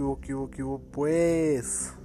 hubo, qué hubo, qué hubo, pues.